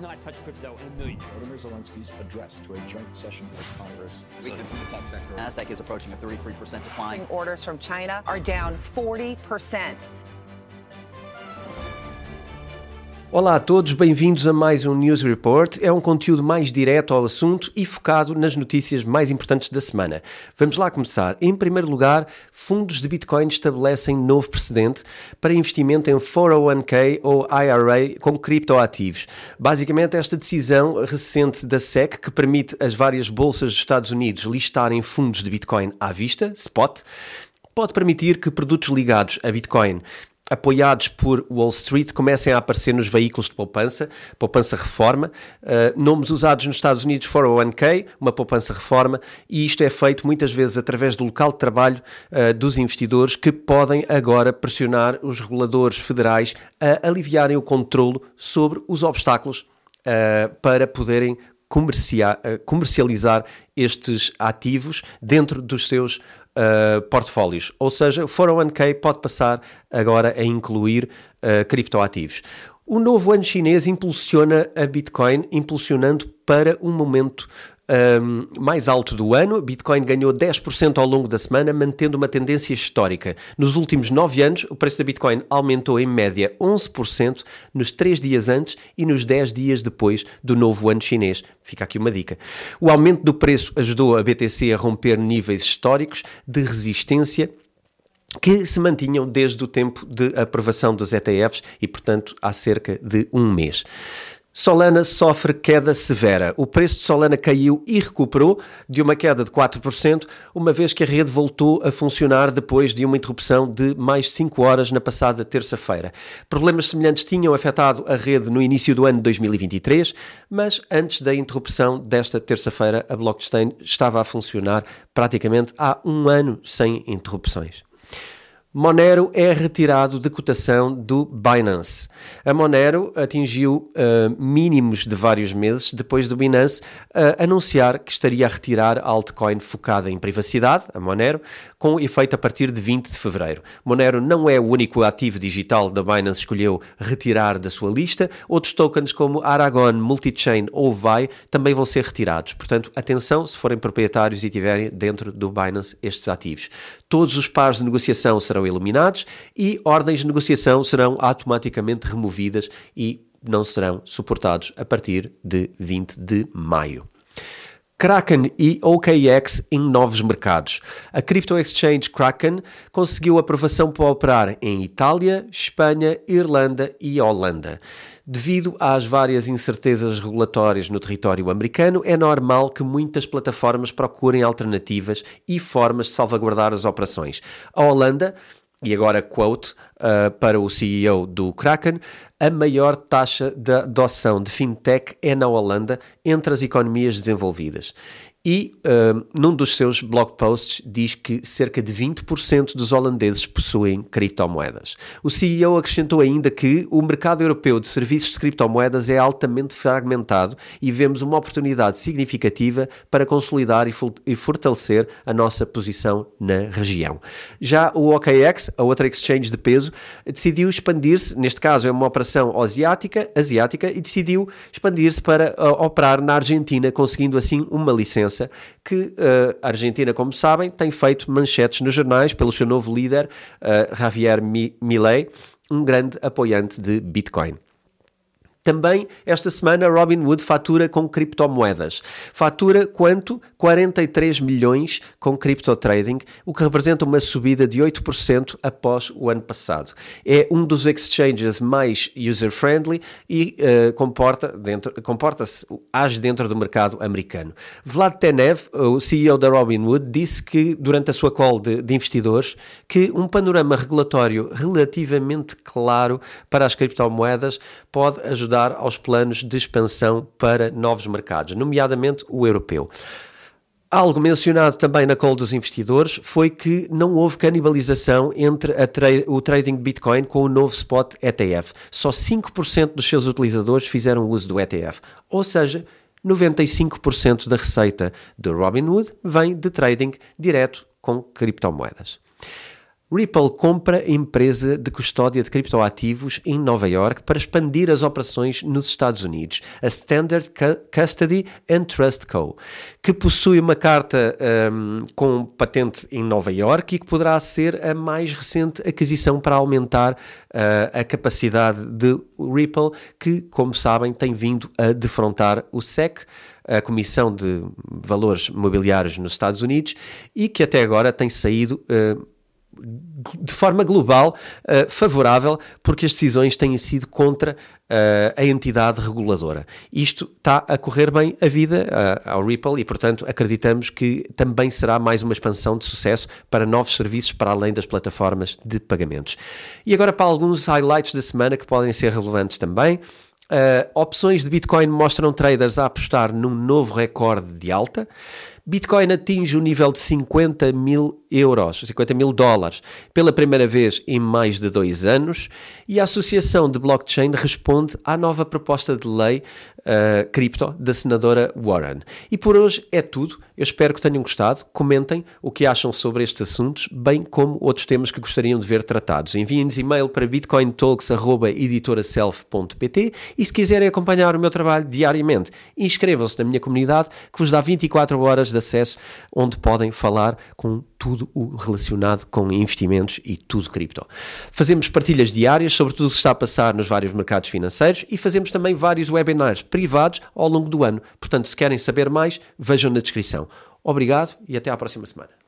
not touch crypto in a million years. Vladimir Zelensky's address to a joint session of Congress. Weakness in the tech sector. NASDAQ is approaching a 33% decline. Orders from China are down 40%. Olá a todos, bem-vindos a mais um News Report. É um conteúdo mais direto ao assunto e focado nas notícias mais importantes da semana. Vamos lá começar. Em primeiro lugar, fundos de Bitcoin estabelecem novo precedente para investimento em 401k ou IRA com criptoativos. Basicamente, esta decisão recente da SEC, que permite as várias bolsas dos Estados Unidos listarem fundos de Bitcoin à vista, spot, pode permitir que produtos ligados a Bitcoin apoiados por Wall Street, comecem a aparecer nos veículos de poupança, poupança reforma, uh, nomes usados nos Estados Unidos 401k, uma poupança reforma, e isto é feito muitas vezes através do local de trabalho uh, dos investidores que podem agora pressionar os reguladores federais a aliviarem o controlo sobre os obstáculos uh, para poderem comercializar estes ativos dentro dos seus uh, portfólios. Ou seja, o 401k pode passar agora a incluir uh, criptoativos. O novo ano chinês impulsiona a Bitcoin, impulsionando para um momento um, mais alto do ano. Bitcoin ganhou 10% ao longo da semana, mantendo uma tendência histórica. Nos últimos 9 anos, o preço da Bitcoin aumentou em média 11% nos 3 dias antes e nos 10 dias depois do novo ano chinês. Fica aqui uma dica. O aumento do preço ajudou a BTC a romper níveis históricos de resistência que se mantinham desde o tempo de aprovação dos ETFs e, portanto, há cerca de um mês. Solana sofre queda severa. O preço de Solana caiu e recuperou de uma queda de 4%, uma vez que a rede voltou a funcionar depois de uma interrupção de mais 5 horas na passada terça-feira. Problemas semelhantes tinham afetado a rede no início do ano de 2023, mas antes da interrupção desta terça-feira, a blockchain estava a funcionar praticamente há um ano sem interrupções. Monero é retirado de cotação do Binance. A Monero atingiu uh, mínimos de vários meses depois do Binance uh, anunciar que estaria a retirar a altcoin focada em privacidade, a Monero, com efeito a partir de 20 de fevereiro. Monero não é o único ativo digital da Binance escolheu retirar da sua lista. Outros tokens como Aragon, Multichain ou VAI também vão ser retirados. Portanto, atenção se forem proprietários e tiverem dentro do Binance estes ativos. Todos os pares de negociação serão eliminados e ordens de negociação serão automaticamente removidas e não serão suportados a partir de 20 de maio. Kraken e OKX em novos mercados. A crypto exchange Kraken conseguiu aprovação para operar em Itália, Espanha, Irlanda e Holanda. Devido às várias incertezas regulatórias no território americano, é normal que muitas plataformas procurem alternativas e formas de salvaguardar as operações. A Holanda e agora quote uh, para o CEO do Kraken, a maior taxa de adoção de fintech é na Holanda entre as economias desenvolvidas. E uh, num dos seus blog posts diz que cerca de 20% dos holandeses possuem criptomoedas. O CEO acrescentou ainda que o mercado europeu de serviços de criptomoedas é altamente fragmentado e vemos uma oportunidade significativa para consolidar e, e fortalecer a nossa posição na região. Já o OKX, a outra exchange de peso, decidiu expandir-se, neste caso é uma operação asiática, asiática e decidiu expandir-se para uh, operar na Argentina, conseguindo assim uma licença que uh, a Argentina, como sabem, tem feito manchetes nos jornais pelo seu novo líder, uh, Javier Milei, um grande apoiante de Bitcoin. Também esta semana Robinhood fatura com criptomoedas. Fatura quanto? 43 milhões com cripto trading, o que representa uma subida de 8% após o ano passado. É um dos exchanges mais user-friendly e uh, comporta dentro, comporta-se, age dentro do mercado americano. Vlad Tenev, o CEO da Robinhood, disse que durante a sua call de, de investidores que um panorama regulatório relativamente claro para as criptomoedas pode ajudar ajudar aos planos de expansão para novos mercados, nomeadamente o europeu. Algo mencionado também na call dos investidores foi que não houve canibalização entre tra o trading de Bitcoin com o novo spot ETF. Só 5% dos seus utilizadores fizeram uso do ETF. Ou seja, 95% da receita do Robinhood vem de trading direto com criptomoedas. Ripple compra empresa de custódia de criptoativos em Nova York para expandir as operações nos Estados Unidos, a Standard Custody and Trust Co., que possui uma carta um, com patente em Nova York e que poderá ser a mais recente aquisição para aumentar uh, a capacidade de Ripple, que, como sabem, tem vindo a defrontar o SEC a Comissão de Valores Mobiliários nos Estados Unidos e que até agora tem saído uh, de forma global uh, favorável, porque as decisões têm sido contra uh, a entidade reguladora. Isto está a correr bem a vida uh, ao Ripple e, portanto, acreditamos que também será mais uma expansão de sucesso para novos serviços para além das plataformas de pagamentos. E agora para alguns highlights da semana que podem ser relevantes também. Uh, opções de Bitcoin mostram traders a apostar num novo recorde de alta. Bitcoin atinge o nível de 50 mil euros, 50 mil dólares, pela primeira vez em mais de dois anos, e a Associação de Blockchain responde à nova proposta de lei uh, cripto da senadora Warren. E por hoje é tudo. Eu espero que tenham gostado. Comentem o que acham sobre estes assuntos, bem como outros temas que gostariam de ver tratados. Enviem-nos e-mail para bitcointalks.editoraself.pt e se quiserem acompanhar o meu trabalho diariamente, inscrevam-se na minha comunidade que vos dá 24 horas de acesso onde podem falar com tudo o relacionado com investimentos e tudo cripto. Fazemos partilhas diárias sobre tudo o que está a passar nos vários mercados financeiros e fazemos também vários webinars privados ao longo do ano. Portanto, se querem saber mais, vejam na descrição. Obrigado e até à próxima semana.